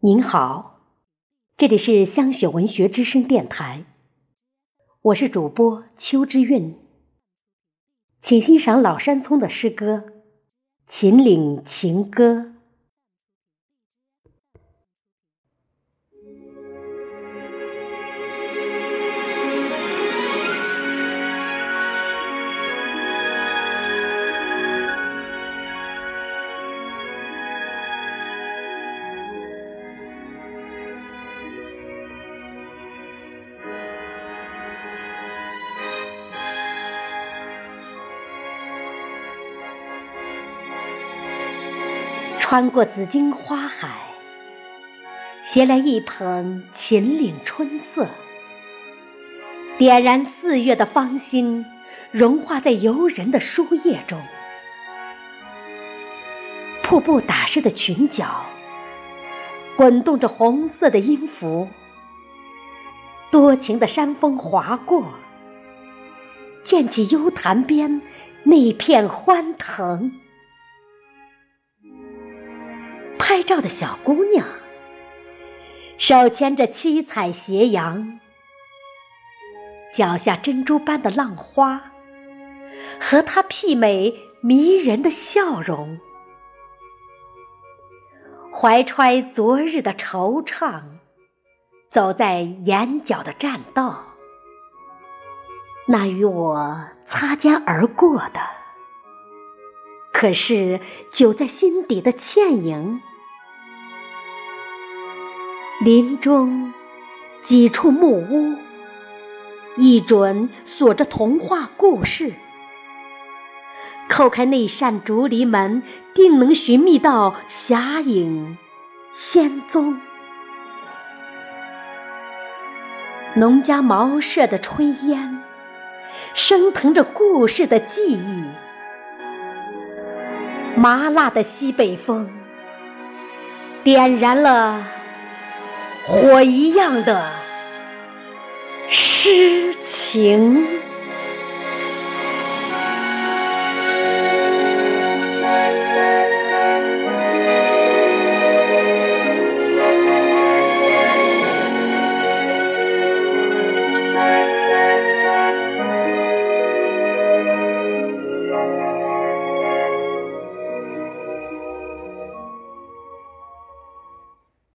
您好，这里是香雪文学之声电台，我是主播邱之韵，请欣赏老山葱的诗歌《秦岭情歌》。穿过紫荆花海，携来一捧秦岭春色，点燃四月的芳心，融化在游人的书页中。瀑布打湿的裙角，滚动着红色的音符，多情的山风划过，溅起幽潭边那片欢腾。拍照的小姑娘，手牵着七彩斜阳，脚下珍珠般的浪花，和她媲美迷人的笑容，怀揣昨日的惆怅，走在眼角的栈道，那与我擦肩而过的，可是久在心底的倩影。林中几处木屋，一准锁着童话故事。叩开那扇竹篱门，定能寻觅到侠影仙踪。农家茅舍的炊烟，升腾着故事的记忆。麻辣的西北风，点燃了。火一样的诗情。